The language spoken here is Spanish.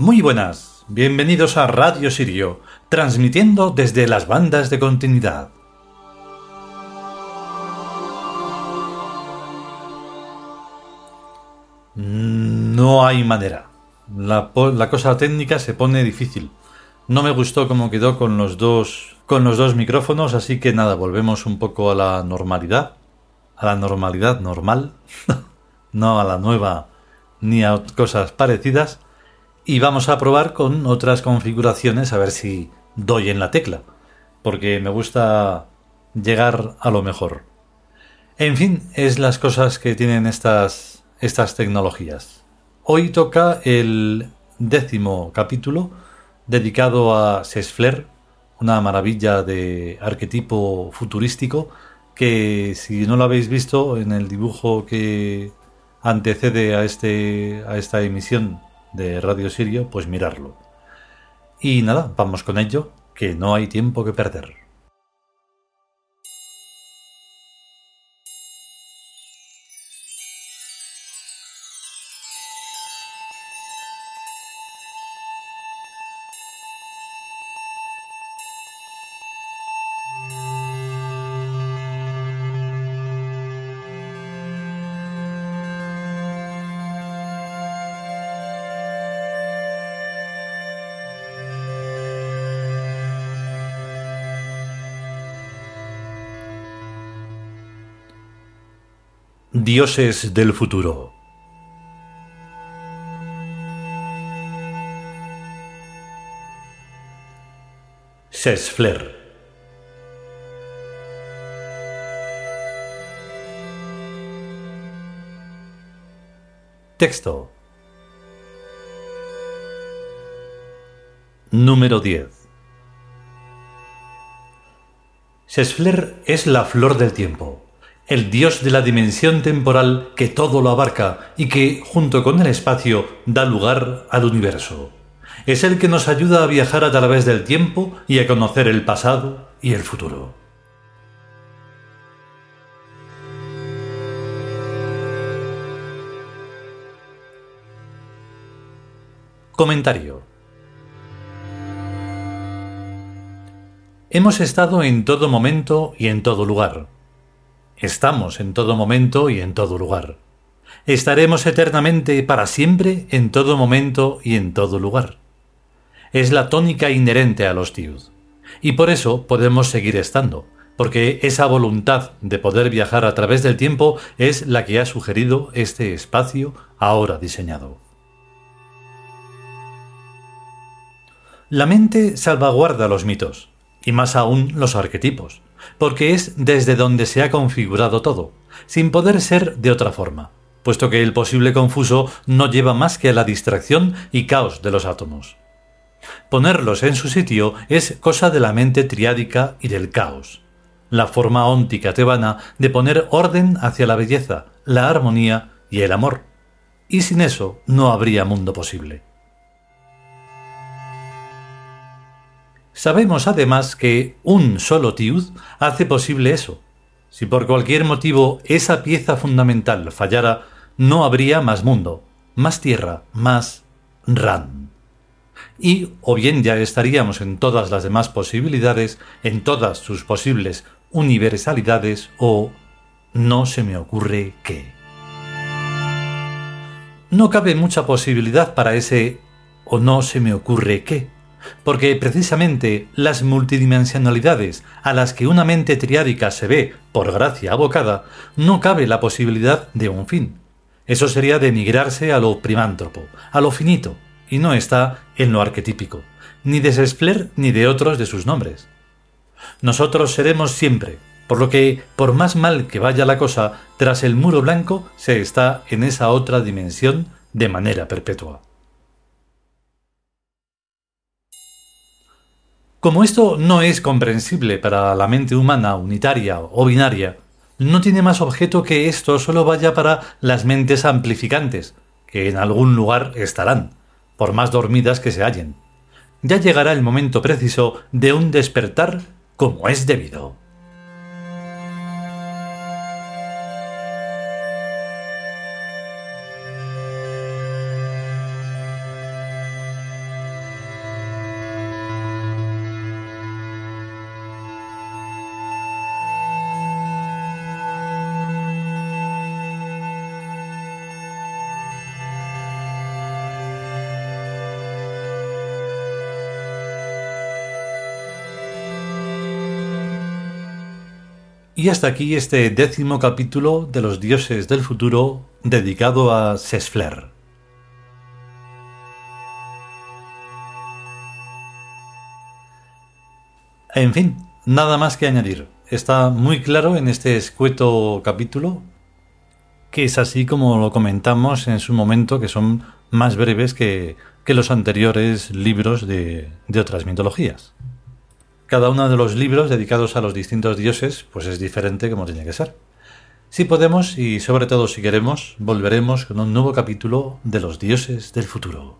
Muy buenas, bienvenidos a Radio Sirio, transmitiendo desde las bandas de continuidad. No hay manera. La, cosa técnica se pone difícil. No me gustó cómo quedó con los dos con los dos micrófonos, así que nada, volvemos un poco a la normalidad, a la normalidad normal, no a la nueva ni a cosas parecidas y vamos a probar con otras configuraciones a ver si doy en la tecla, porque me gusta llegar a lo mejor. En fin, es las cosas que tienen estas, estas tecnologías. Hoy toca el décimo capítulo dedicado a Sesfler, una maravilla de arquetipo futurístico que si no lo habéis visto en el dibujo que antecede a, este, a esta emisión de Radio Sirio, pues mirarlo. Y nada, vamos con ello, que no hay tiempo que perder. Dioses del futuro. Sesfler. Texto. Número 10. Sesfler es la flor del tiempo el Dios de la dimensión temporal que todo lo abarca y que, junto con el espacio, da lugar al universo. Es el que nos ayuda a viajar a través del tiempo y a conocer el pasado y el futuro. Comentario. Hemos estado en todo momento y en todo lugar Estamos en todo momento y en todo lugar. Estaremos eternamente para siempre en todo momento y en todo lugar. Es la tónica inherente a los tiud. Y por eso podemos seguir estando, porque esa voluntad de poder viajar a través del tiempo es la que ha sugerido este espacio ahora diseñado. La mente salvaguarda los mitos, y más aún los arquetipos, porque es desde donde se ha configurado todo, sin poder ser de otra forma, puesto que el posible confuso no lleva más que a la distracción y caos de los átomos. Ponerlos en su sitio es cosa de la mente triádica y del caos, la forma óntica tebana de poner orden hacia la belleza, la armonía y el amor. Y sin eso no habría mundo posible. Sabemos además que un solo tiud hace posible eso. Si por cualquier motivo esa pieza fundamental fallara, no habría más mundo, más tierra, más Ran. Y o bien ya estaríamos en todas las demás posibilidades, en todas sus posibles universalidades, o no se me ocurre qué. No cabe mucha posibilidad para ese o no se me ocurre qué porque precisamente las multidimensionalidades a las que una mente triádica se ve, por gracia abocada, no cabe la posibilidad de un fin. Eso sería denigrarse a lo primántropo, a lo finito, y no está en lo arquetípico, ni de Sesfler ni de otros de sus nombres. Nosotros seremos siempre, por lo que, por más mal que vaya la cosa, tras el muro blanco se está en esa otra dimensión de manera perpetua. Como esto no es comprensible para la mente humana unitaria o binaria, no tiene más objeto que esto solo vaya para las mentes amplificantes, que en algún lugar estarán, por más dormidas que se hallen. Ya llegará el momento preciso de un despertar como es debido. Y hasta aquí este décimo capítulo de los dioses del futuro dedicado a Sesfler. En fin, nada más que añadir. Está muy claro en este escueto capítulo que es así como lo comentamos en su momento, que son más breves que, los anteriores libros de otras mitologías. Cada uno de los libros dedicados a los distintos dioses, pues es diferente como tiene que ser. Si podemos y sobre todo si queremos, volveremos con un nuevo capítulo de los dioses del futuro.